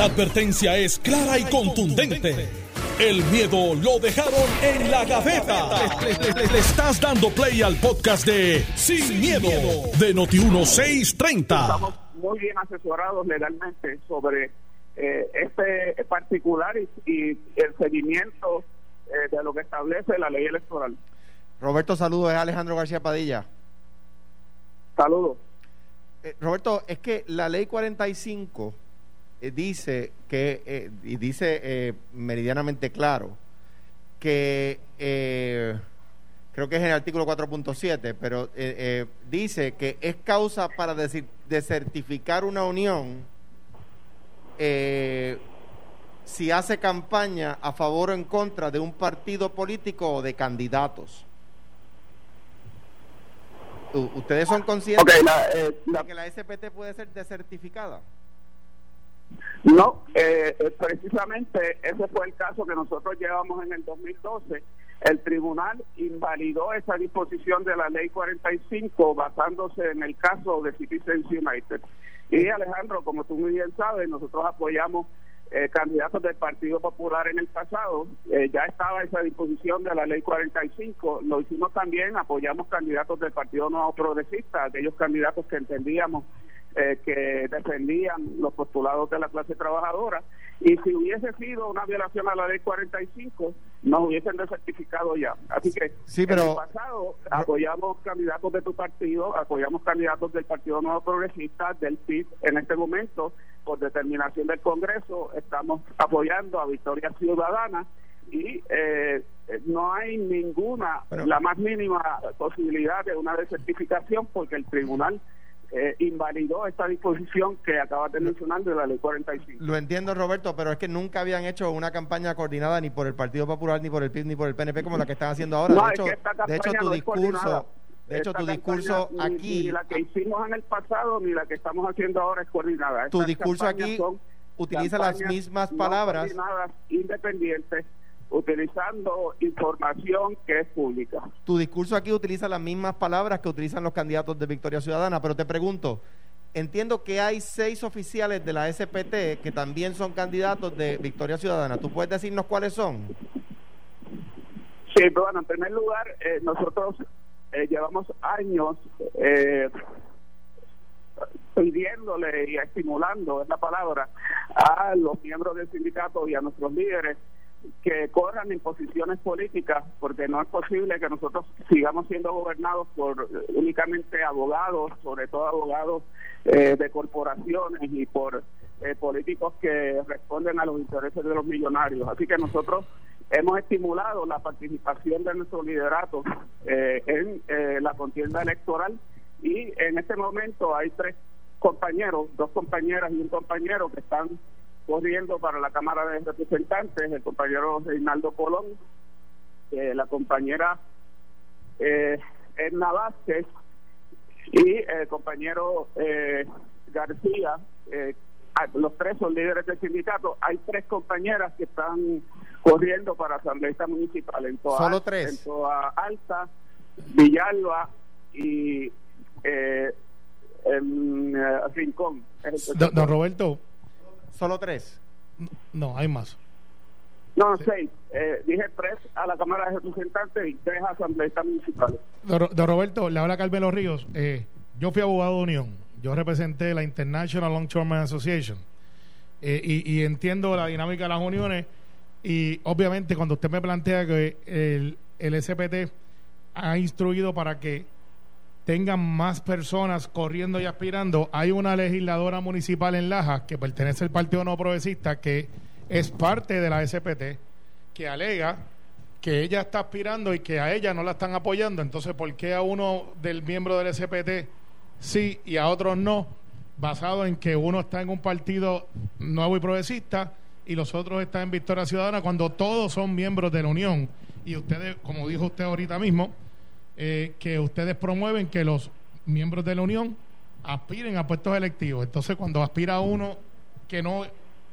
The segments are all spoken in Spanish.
La advertencia es clara y contundente. El miedo lo dejaron en la gaveta. Le, estás dando play al podcast de Sin, miedo, de Noti1630. Estamos muy bien asesorados legalmente sobre eh, este particular y, el seguimiento eh, de lo que establece la ley electoral. Roberto, saludos, es Alejandro García Padilla. Saludos. Eh, Roberto, es que la ley 45 eh, dice que, eh, y dice meridianamente claro, que creo que es en el artículo 4.7, pero dice que es causa para decir, desertificar una unión si hace campaña a favor o en contra de un partido político o de candidatos. ¿Ustedes son conscientes eh, de que la SPT puede ser desertificada? No, eh, eh, precisamente ese fue el caso que nosotros llevamos en el 2012. El tribunal invalidó esa disposición de la ley 45 basándose en el caso de Citizens United. Y Alejandro, como tú muy bien sabes, nosotros apoyamos eh, candidatos del Partido Popular en el pasado. Eh, ya estaba esa disposición de la ley 45. Lo hicimos también, apoyamos candidatos del Partido Nuevo Progresista, aquellos candidatos que entendíamos eh, que defendían los postulados de la clase trabajadora. Y si hubiese sido una violación a la ley 45, nos hubiesen desertificado ya. Así que sí, pero... en el pasado apoyamos candidatos de tu partido, apoyamos candidatos del Partido Nuevo Progresista, del PIB. En este momento, por determinación del Congreso, estamos apoyando a Victoria Ciudadana y eh, no hay ninguna, la más mínima posibilidad de una desertificación porque el tribunal eh, invalidó esta disposición que acabas de mencionar de la ley 45. Lo entiendo, Roberto, pero es que nunca habían hecho una campaña coordinada ni por el Partido Popular, ni por el PIB, ni por el PNP como la que están haciendo ahora. de, hecho, de hecho, tu discurso... De hecho, tu discurso aquí... Ni la que hicimos en el pasado, ni la que estamos haciendo ahora es coordinada. tu discurso aquí utiliza las mismas palabras. independientes utilizando información que es pública. Tu discurso aquí utiliza las mismas palabras que utilizan los candidatos de Victoria Ciudadana, pero te pregunto, entiendo que hay seis oficiales de la SPT que también son candidatos de Victoria Ciudadana. ¿Tú puedes decirnos cuáles son? Sí, bueno, en primer lugar, eh, nosotros eh, llevamos años eh, pidiéndole y estimulando, es la palabra, a los miembros del sindicato y a nuestros líderes que corran en posiciones políticas, porque no es posible que nosotros sigamos siendo gobernados por únicamente abogados, sobre todo abogados eh, de corporaciones y por eh, políticos que responden a los intereses de los millonarios. Así que nosotros hemos estimulado la participación de nuestro liderato eh, en la contienda electoral y en este momento hay tres compañeros, dos compañeras y un compañero que están corriendo para la Cámara de Representantes, el compañero Reinaldo Colón, eh, la compañera eh, Edna Vázquez y el compañero eh, García. Eh, los tres son líderes del sindicato. Hay tres compañeras que están corriendo para asambleísta municipal en toda, Solo tres. En toda Alta, Villalba y eh, en Rincón. don Roberto, ¿Solo tres? No, hay más. No, seis. Eh, dije tres a la Cámara de Representantes y tres asambleístas municipales. Don, Roberto, le habla Carmelo Ríos. Eh, yo fui abogado de Unión. Yo representé la International Long Term Association. Eh, y, entiendo la dinámica de las uniones. Y obviamente, cuando usted me plantea que el, el SPT ha instruido para que tengan más personas corriendo y aspirando. Hay una legisladora municipal en Laja que pertenece al Partido No Progresista que es parte de la SPT que alega que ella está aspirando y que a ella no la están apoyando. Entonces, ¿por qué a uno del miembro del SPT sí y a otros no? Basado en que uno está en un partido nuevo y progresista y los otros están en Victoria Ciudadana cuando todos son miembros de la Unión. Y ustedes, como dijo usted ahorita mismo, eh, que ustedes promueven que los miembros de la Unión aspiren a puestos electivos. Entonces, cuando aspira uno que no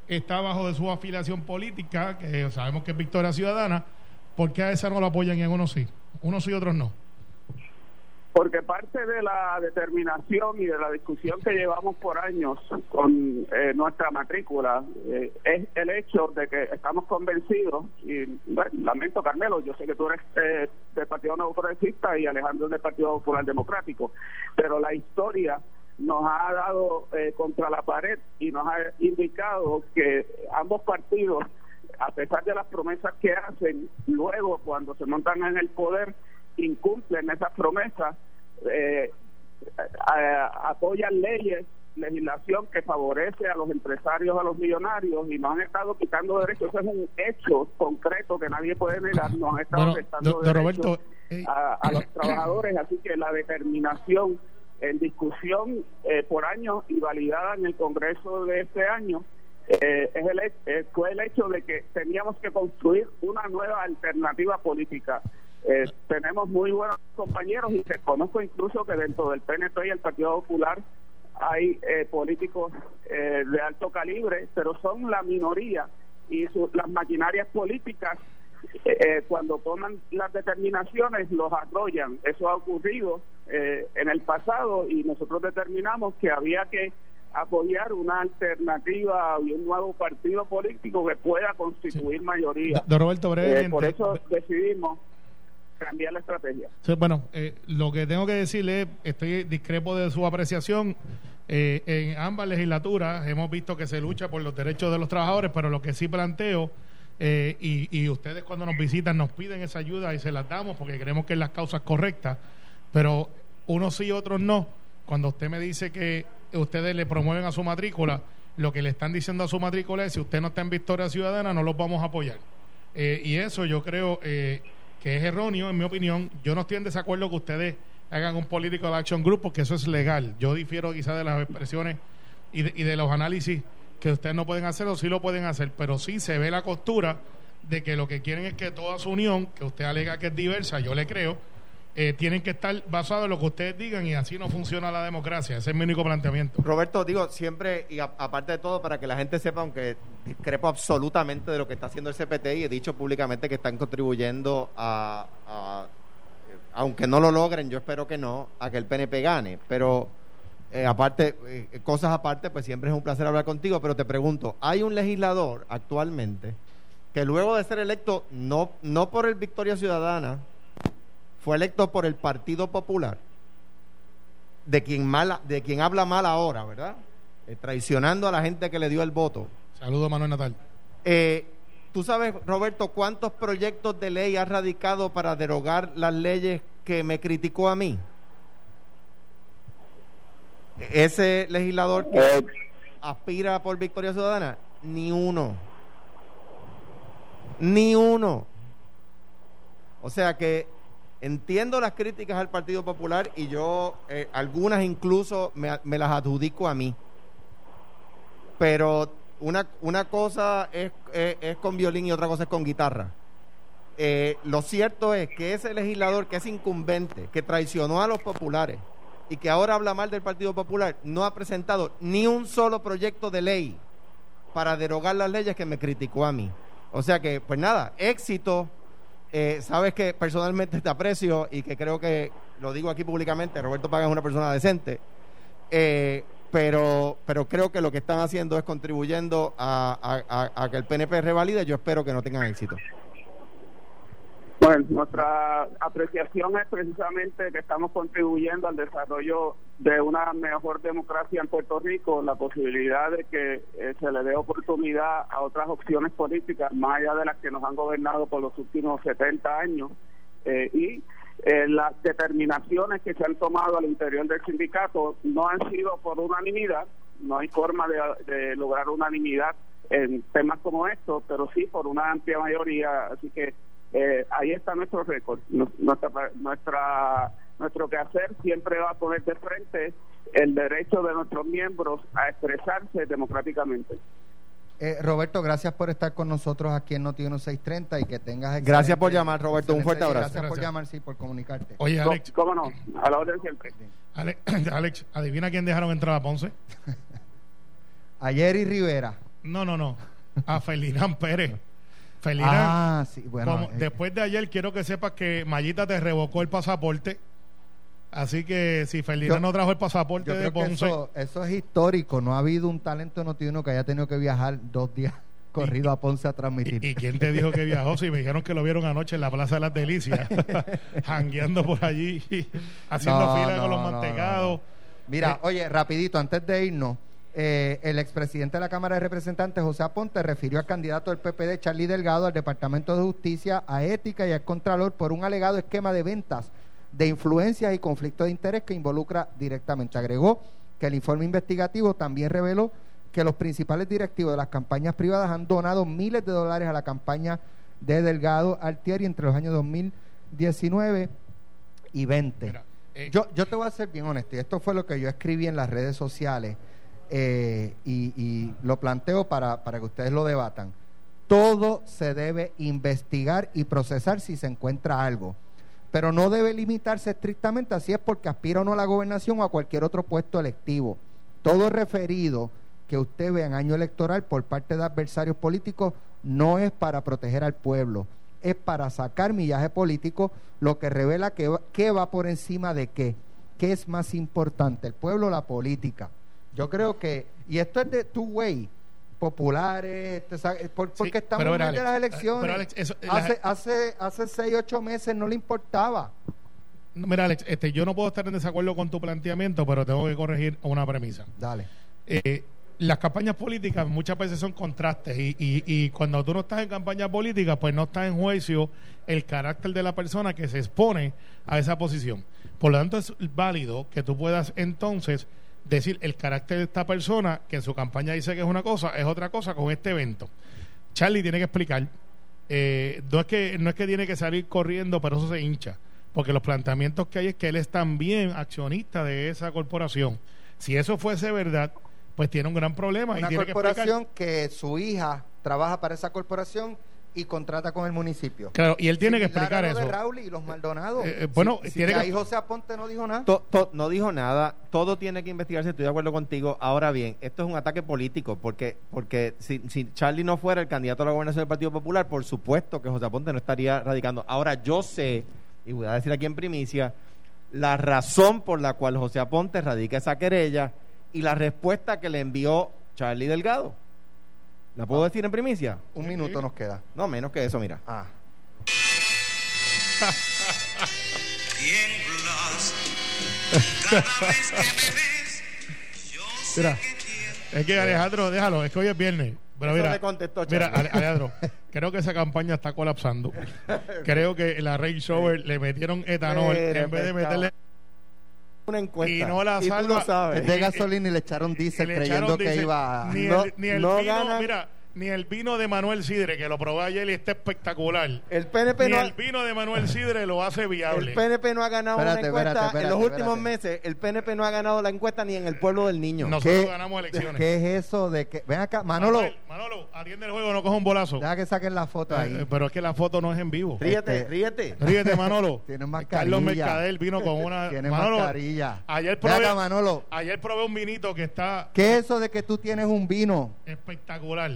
está bajo de su afiliación política, que sabemos que es Victoria Ciudadana, ¿por qué a esa no lo apoyan y a uno sí? Unos sí otros no. Porque parte de la determinación y de la discusión que llevamos por años con eh, nuestra matrícula eh, es el hecho de que estamos convencidos, y bueno, lamento Carmelo, yo sé que tú eres eh, del Partido Nuevo Progresista y Alejandro del Partido Popular Democrático, pero la historia nos ha dado contra la pared y nos ha indicado que ambos partidos, a pesar de las promesas que hacen, luego cuando se montan en el poder, incumplen esas promesas, eh, apoyan leyes, legislación que favorece a los empresarios, a los millonarios y nos han estado quitando derechos. Eso es un hecho concreto que nadie puede negar. Nos han estado bueno, derechos eh, a, los trabajadores. Así que la determinación en discusión eh, por años y validada en el Congreso de este año eh, es el, eh, fue el hecho de que teníamos que construir una nueva alternativa política eh, tenemos muy buenos compañeros y reconozco incluso que dentro del PNP y el Partido Popular hay eh, políticos eh, de alto calibre, pero son la minoría y las maquinarias políticas cuando toman las determinaciones los arrollan. Eso ha ocurrido en el pasado y nosotros determinamos que había que apoyar una alternativa y un nuevo partido político que pueda constituir mayoría. Roberto, por eso decidimos cambiar la estrategia. bueno, eh, lo que tengo que decirle, estoy discrepo de su apreciación. Eh, en ambas legislaturas hemos visto que se lucha por los derechos de los trabajadores, pero lo que sí planteo, eh, y, y ustedes cuando nos visitan nos piden esa ayuda y se las damos porque creemos que es las causas correctas, pero unos sí otros no. Cuando usted me dice que ustedes le promueven a su matrícula, lo que le están diciendo a su matrícula es si usted no está en Victoria Ciudadana, no los vamos a apoyar. y eso yo creo que es erróneo, en mi opinión. Yo no estoy en desacuerdo que ustedes hagan un político de action group porque eso es legal. Yo difiero quizás de las expresiones y de, y de los análisis que ustedes no pueden hacer o sí lo pueden hacer, pero sí se ve la costura de que lo que quieren es que toda su unión, que usted alega que es diversa, yo le creo, eh, tienen que estar basados en lo que ustedes digan y así no funciona la democracia. Ese es mi único planteamiento. Roberto, digo, siempre, y aparte de todo, para que la gente sepa, aunque discrepo absolutamente de lo que está haciendo el CPT y he dicho públicamente que están contribuyendo a, aunque no lo logren, yo espero que no, a que el PNP gane. Pero eh, aparte, eh, cosas aparte, pues siempre es un placer hablar contigo, pero te pregunto, ¿hay un legislador actualmente que luego de ser electo no, no por el Victoria Ciudadana, fue electo por el Partido Popular, de quien, mala, de quien habla mal ahora, ¿verdad? Eh, traicionando a la gente que le dio el voto. Saludos, Manuel Natal. Eh, ¿Tú sabes, Roberto, cuántos proyectos de ley ha radicado para derogar las leyes que me criticó a mí? Ese legislador que eh. aspira por Victoria Ciudadana, ni uno. Ni uno. O sea que Entiendo las críticas al Partido Popular y yo eh, algunas incluso me, las adjudico a mí. Pero una, una cosa es, es, con violín y otra cosa es con guitarra. Eh, lo cierto es que ese legislador que es incumbente, que traicionó a los populares y que ahora habla mal del Partido Popular, no ha presentado ni un solo proyecto de ley para derogar las leyes que me criticó a mí. O sea que, pues nada, éxito eh, sabes que personalmente te aprecio y que creo que, lo digo aquí públicamente, Roberto Paga es una persona decente, eh, pero, pero creo que lo que están haciendo es contribuyendo a, a que el PNP revalide. Yo espero que no tengan éxito. Nuestra apreciación es precisamente que estamos contribuyendo al desarrollo de una mejor democracia en Puerto Rico, la posibilidad de que eh, se le dé oportunidad a otras opciones políticas, más allá de las que nos han gobernado por los últimos 70 años, eh, y eh, las determinaciones que se han tomado al interior del sindicato no han sido por unanimidad, no hay forma de lograr unanimidad en temas como estos, pero sí por una amplia mayoría, así que eh, ahí está nuestro récord. Nuestra, nuestra, nuestro quehacer siempre va a poner de frente el derecho de nuestros miembros a expresarse democráticamente. Eh, Roberto, gracias por estar con nosotros aquí en Noti 630 y que tengas. Gracias por llamar, Roberto. Un fuerte abrazo. Gracias, por llamar, sí, por comunicarte. Oye, Alex. ¿Cómo no? A la orden siempre. Alex, Alex, adivina quién dejaron entrar a Ponce. Ayer y Rivera. No, no, no. A Felinán Pérez. Felina, ah, sí, bueno, eh. después de ayer quiero que sepas que Mayita te revocó el pasaporte Así que si Ferdinand no trajo el pasaporte de Ponce, eso, eso es histórico. No ha habido un talento notiuno que haya tenido que viajar dos días corrido a Ponce a transmitir. ¿Y, y quién te dijo que viajó? Si me dijeron que lo vieron anoche en la Plaza de las Delicias, jangueando por allí, haciendo No, fila no, con los no, mantecados. Mira, Eh, oye, rapidito, antes de irnos, eh, el expresidente de la Cámara de Representantes, José Aponte, refirió al candidato del PPD, Charlie Delgado, al Departamento de Justicia, a Ética y al Contralor por un alegado esquema de ventas de influencias y conflicto de interés que involucra directamente. Agregó que el informe investigativo también reveló que los principales directivos de las campañas privadas han donado miles de dólares a la campaña de Delgado Altieri entre los años 2019 y 20. Mira, eh, Yo, yo te voy a ser bien honesto, y esto fue lo que yo escribí en las redes sociales eh, y, lo planteo para, para que ustedes lo debatan. Todo se debe investigar y procesar si se encuentra algo, pero no debe limitarse estrictamente así es porque aspira o no a la gobernación o a cualquier otro puesto electivo. Todo referido que usted ve en año electoral por parte de adversarios políticos no es para proteger al pueblo, es para sacar millaje político, lo que revela que va por encima de qué, qué es más importante, el pueblo o la política. Yo creo que, y esto es de two way, populares, este, sa- por- porque estamos en de las elecciones. pero, Alex, eso- hace, hace, hace seis, ocho meses no le importaba. Mira, Alex, este, yo no puedo estar en desacuerdo con tu planteamiento, pero tengo que corregir una premisa. Dale. Eh, las campañas políticas muchas veces son contrastes y, y, y cuando tú no estás en campaña política, pues no está en juicio el carácter de la persona que se expone a esa posición. Por lo tanto, es válido que tú puedas entonces decir el carácter de esta persona, que en su campaña dice que es una cosa, es otra cosa con este evento. Charlie tiene que explicar, eh, no, es que, no es que tiene que salir corriendo, pero eso se hincha, porque los planteamientos que hay es que él es también accionista de esa corporación. Si eso fuese verdad, pues tiene un gran problema y Una que corporación que, su hija trabaja para esa corporación y contrata con el municipio. Claro, y él tiene que explicar a lo eso. de Raúl y los Maldonados. Eh, eh, bueno, Si- si tiene que- ahí José Aponte no dijo nada. To- to- no dijo nada, todo tiene que investigarse, estoy de acuerdo contigo. Ahora bien, esto es un ataque político, porque porque si, si Charlie no fuera el candidato a la gobernación del Partido Popular, por supuesto que José Aponte no estaría radicando. Ahora yo sé, y voy a decir aquí en primicia, la razón por la cual José Aponte radica esa querella y la respuesta que le envió Charlie Delgado. ¿La puedo decir en primicia? Un minuto nos queda. No, menos que eso, mira. Ah. Mira, es que Alejandro, déjalo, es que hoy es viernes. Pero Eso mira, contestó mira. Ale- Alejandro, creo que esa campaña está colapsando. Creo que la Range Rover le metieron etanol en vez de meterle Una encuesta. Y no la tú salva. lo sabes. Es de gasolina y le echaron diésel creyendo echaron que diésel. iba a... ni, No- el, ni el no vino, gana. mira, ni el vino de Manuel Sidre, que lo probé ayer y está espectacular. El PNP Ni no el vino de Manuel Sidre lo hace viable. El PNP no ha ganado Espérate, una encuesta espérate, en los espérate, últimos espérate. meses. El PNP no ha ganado la encuesta ni en el pueblo del niño. Nosotros ¿Qué- ganamos elecciones. ¿Qué es eso de que... Ven acá, Manolo, Manuel, Manolo, atiende el juego, no coja un bolazo. deja que saquen la foto Eh, ahí. pero es que la foto no es en vivo. Ríete, Este- ríete. Ríete, Manolo. Tiene mascarilla. Carlos Mercader vino con una. Tiene Manolo, mascarilla. Ayer Ven probé, acá, Manolo. ayer probé un vinito que está ¿Qué es eso de que tú tienes un vino? espectacular.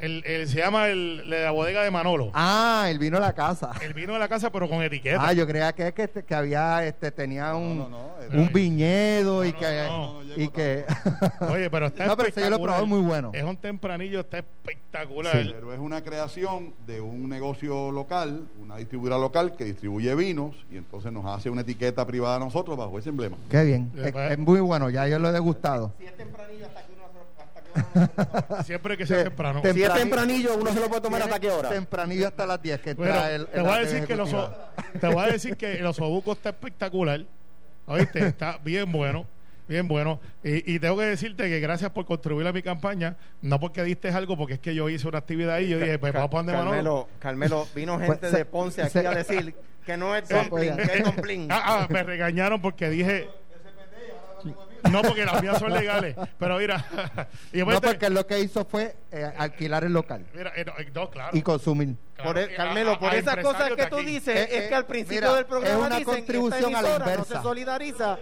El, el- se llama el, la bodega de Manolo. Ah, el vino de la casa. El vino de la casa, pero con etiqueta. Ah, yo creía que, que, que había, este, tenía un, no, no, es- un viñedo y No, que, no, no, no y que Oye, pero está No, pero ese yo lo he probado muy bueno. Es un tempranillo, está espectacular. Pero es una creación de un negocio local, una distribuidora local que distribuye vinos y entonces nos hace una etiqueta privada a nosotros bajo ese emblema. Qué bien. Es, es muy bueno, ya yo lo he degustado. Si es tempranillo, hasta que uno, hasta que uno Siempre que sea Te- temprano. te- Si es tempranillo, uno se lo puede tomar hasta qué hora. Tempranillo hasta las 10 que Bueno, el, te voy a decir que los te voy a decir que el osobuco está espectacular. ¿Oíste? Está bien bueno. Bien bueno. Y, y tengo que decirte que gracias por contribuir a mi campaña. No porque diste algo, porque es que yo hice una actividad ahí y yo dije, pues vamos donde Manolo. Carmelo, Carmelo, vino gente Pues, de Ponce aquí se- a decir que no es dumpling, que es dumpling. Ah, ah, me regañaron porque dije. No, porque las mías son legales. Pero mira. y No, porque lo que hizo fue eh, alquilar el local Mira, eh, no, eh, no, claro. y consumir. claro, Por el- eh, Carmelo, a- por a esas cosas que tú dices, Eh, es que al principio mira, del programa es una dicen, contribución esta a la no se solidariza.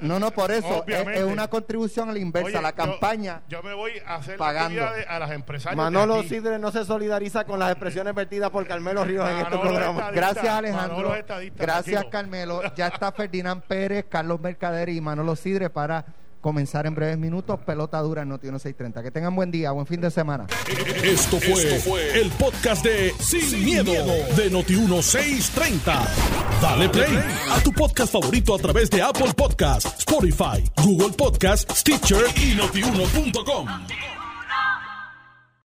No, no, por eso. Es, una contribución a la inversa. Oye, la campaña. Yo, me voy a hacer pagando. a las empresarias. Manolo. Sidre no se solidariza con las expresiones vertidas por Carmelo Ríos en este programa. Gracias, Alejandro. Gracias, tranquilo. Carmelo. Ya está Ferdinand Pérez, Carlos Mercader y Manolo Sidre para comenzar en breves minutos. Pelota dura en Noti 1630. Que tengan buen día, buen fin de semana. Esto fue, el podcast de Sin, miedo, de Noti1630. Dale play a tu podcast favorito a través de Apple Podcasts, Spotify, Google Podcasts, Stitcher y notiuno.com.